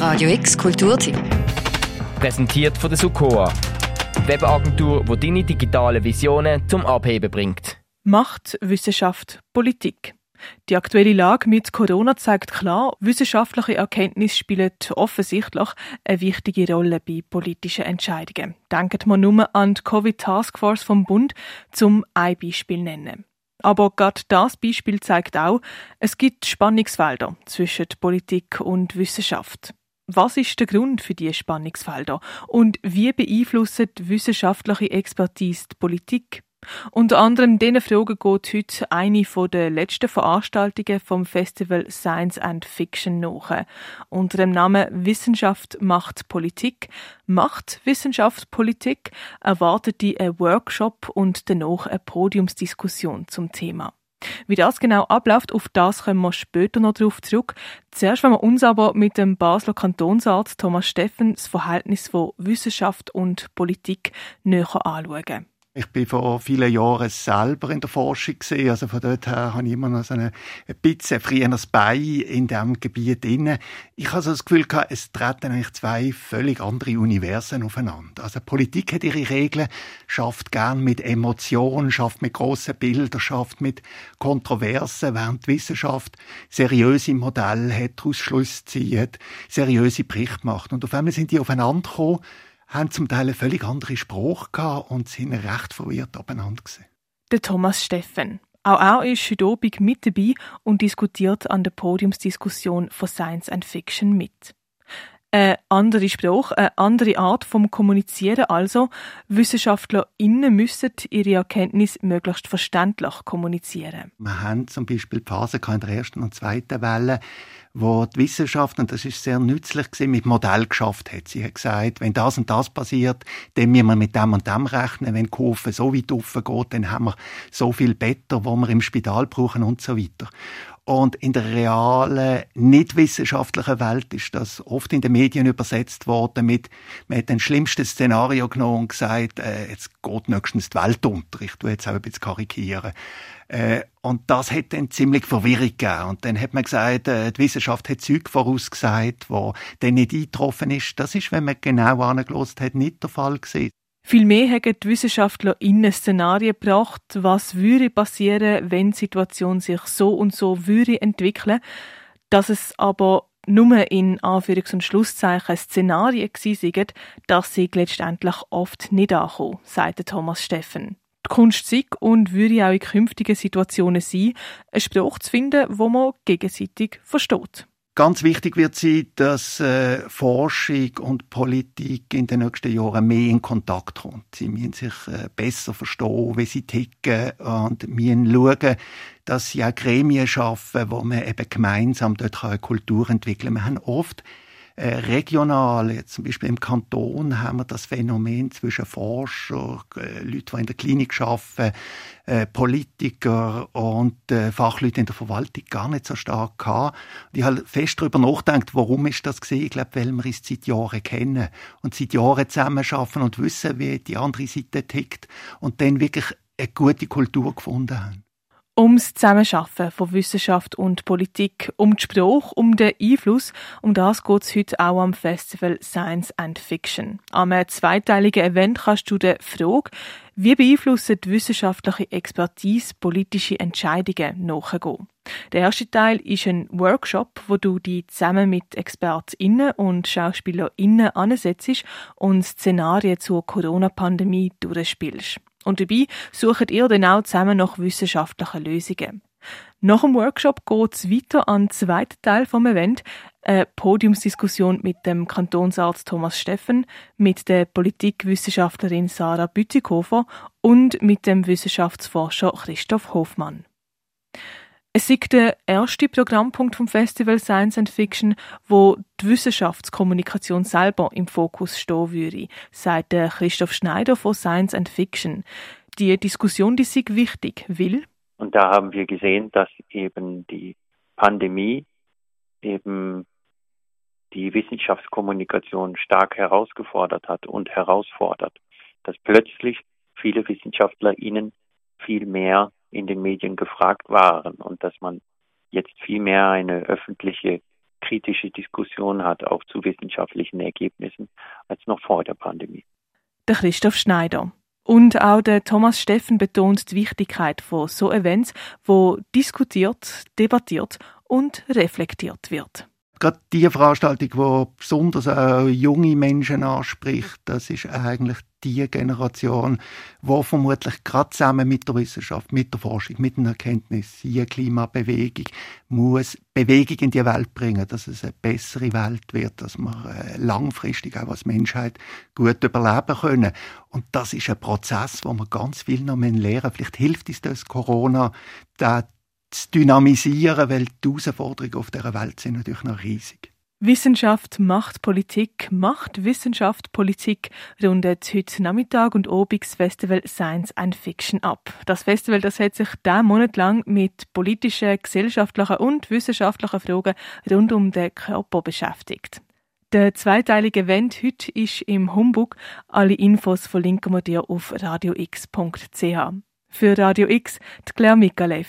Radio X Kulturtipp. Präsentiert von der Sukoa. Webagentur, die deine digitalen Visionen zum Abheben bringt. Macht, Wissenschaft, Politik. Die aktuelle Lage mit Corona zeigt klar, wissenschaftliche Erkenntnisse spielen offensichtlich eine wichtige Rolle bei politischen Entscheidungen. Denkt man nur an die Covid-Taskforce vom Bund, zum ein Beispiel nennen. Aber gerade das Beispiel zeigt auch, es gibt Spannungsfelder zwischen Politik und Wissenschaft. Was ist der Grund für diese Spannungsfelder und wie beeinflusst wissenschaftliche Expertise die Politik? Unter anderem diesen Fragen geht heute eine der letzten Veranstaltungen vom Festival Science and Fiction nach. Unter dem Namen Wissenschaft macht Politik, macht Wissenschaft Politik, erwartet die ein Workshop und danach eine Podiumsdiskussion zum Thema. Wie das genau abläuft, auf das kommen wir später noch darauf zurück. Zuerst wollen wir uns aber mit dem Basler Kantonsarzt Thomas Steffen das Verhältnis von Wissenschaft und Politik näher anschauen. Ich bin vor vielen Jahren selber in der Forschung gesehen, also von dort her habe ich immer noch so ein bisschen früheres Bein in diesem Gebiet inne. Ich habe so das Gefühl gehabt, es treten eigentlich zwei völlig andere Universen aufeinander. Also Politik hat ihre Regeln, schafft gern mit Emotionen, schafft mit grossen Bildern, schafft mit Kontroversen, während die Wissenschaft seriöse Modelle hat, daraus Schluss zieht, seriöse Berichte macht. Und auf einmal sind die aufeinander gekommen haben zum Teil einen völlig anderen Spruch gehabt und sind recht verwirrt abeinander gesehen. Der Thomas Steffen. Auch er ist heute Abend mit dabei und diskutiert an der Podiumsdiskussion von Science and Fiction mit. Eine andere Sprache, eine andere Art vom Kommunizieren also. WissenschaftlerInnen müssen ihre Erkenntnis möglichst verständlich kommunizieren. Wir haben zum Beispiel die Phase in der ersten und zweiten Welle, wo die Wissenschaft, und das ist sehr nützlich gewesen, mit Modell geschafft hat. Sie hat gesagt, wenn das und das passiert, dann müssen wir mit dem und dem rechnen. Wenn die Kurve so weit geht, dann haben wir so viel Better, wo wir im Spital brauchen und so weiter. Und in der realen, nicht wissenschaftlichen Welt ist das oft in den Medien übersetzt worden mit, man hat ein schlimmstes Szenario genommen und gesagt, äh, jetzt geht nächstens die Welt unter. Ich tue jetzt auch ein bisschen karikieren. Äh, und das hat dann ziemlich Verwirrung gegeben. Und dann hat man gesagt, äh, die Wissenschaft hat Zeug vorausgesagt, wo dann nicht eingetroffen ist. Das ist, wenn man genau angelost hat, nicht der Fall gewesen. Vielmehr haben die Wissenschaftler in Szenarien gebracht, was würde passieren, wenn die Situation sich so und so würde entwickeln. Dass es aber nur in Anführungs- und Schlusszeichen Szenarien waren, das sie letztendlich oft nicht ankommen, sagte Thomas Steffen. Die Kunst sei und würde auch in künftigen Situationen sein, einen Spruch zu finden, wo man gegenseitig versteht. Ganz wichtig wird sein, dass äh, Forschung und Politik in den nächsten Jahren mehr in Kontakt kommt. Sie müssen sich äh, besser verstehen, wie sie ticken und müssen schauen, dass sie auch Gremien schaffen, wo man eben gemeinsam dort eine Kultur entwickeln kann. Wir haben oft regional, jetzt zum Beispiel im Kanton, haben wir das Phänomen zwischen Forscher, äh, Leuten, die in der Klinik arbeiten, äh, Politiker und äh, Fachleute in der Verwaltung gar nicht so stark gehabt. Und ich habe fest darüber nachgedacht, warum ist das gesehen? Ich glaube, weil wir es seit Jahren kennen und seit Jahren zusammenarbeiten und wissen, wie die andere Seite tickt und dann wirklich eine gute Kultur gefunden haben ums Zusammenarbeiten von Wissenschaft und Politik, um die Sprache, um den Einfluss. Um das geht es heute auch am Festival Science and Fiction. Am zweiteiligen Event kannst du die Frage, wie beeinflussen die wissenschaftliche Expertise politische Entscheidungen nachgehen. Der erste Teil ist ein Workshop, wo du dich zusammen mit ExpertInnen und SchauspielerInnen ansetzt und Szenarien zur Corona-Pandemie durchspielst. Und dabei sucht ihr dann auch zusammen nach wissenschaftlichen Lösungen. Nach dem Workshop geht es weiter an den zweiten Teil vom Event, eine Podiumsdiskussion mit dem Kantonsarzt Thomas Steffen, mit der Politikwissenschaftlerin Sarah Bütikofer und mit dem Wissenschaftsforscher Christoph Hofmann. Es ist der erste Programmpunkt vom Festival Science and Fiction, wo die Wissenschaftskommunikation selber im Fokus stehen würde, sagt Christoph Schneider von Science and Fiction. Die Diskussion die ist wichtig, will. Und da haben wir gesehen, dass eben die Pandemie eben die Wissenschaftskommunikation stark herausgefordert hat und herausfordert, dass plötzlich viele Wissenschaftler ihnen viel mehr in den Medien gefragt waren und dass man jetzt viel mehr eine öffentliche kritische Diskussion hat, auch zu wissenschaftlichen Ergebnissen, als noch vor der Pandemie. Der Christoph Schneider. Und auch der Thomas Steffen betont die Wichtigkeit von so Events, wo diskutiert, debattiert und reflektiert wird gerade die Veranstaltung, die besonders auch junge Menschen anspricht, das ist eigentlich die Generation, wo vermutlich gerade zusammen mit der Wissenschaft, mit der Forschung, mit der Erkenntnis, die Klimabewegung, muss Bewegung in die Welt bringen, dass es eine bessere Welt wird, dass wir äh, langfristig auch als Menschheit gut überleben können. Und das ist ein Prozess, wo wir ganz viel noch lernen müssen. Vielleicht hilft uns das Corona, zu dynamisieren, weil die Herausforderungen auf dieser Welt sind natürlich noch riesig. Wissenschaft macht Politik, macht Wissenschaft Politik rundet heute Nachmittag und Abend das Festival Science and Fiction ab. Das Festival das hat sich diesen Monat lang mit politischen, gesellschaftlichen und wissenschaftlichen Fragen rund um den Körper beschäftigt. Der zweiteilige Event heute ist im Humbug. Alle Infos verlinken wir dir auf radiox.ch. Für Radio X, die Claire Mikalev.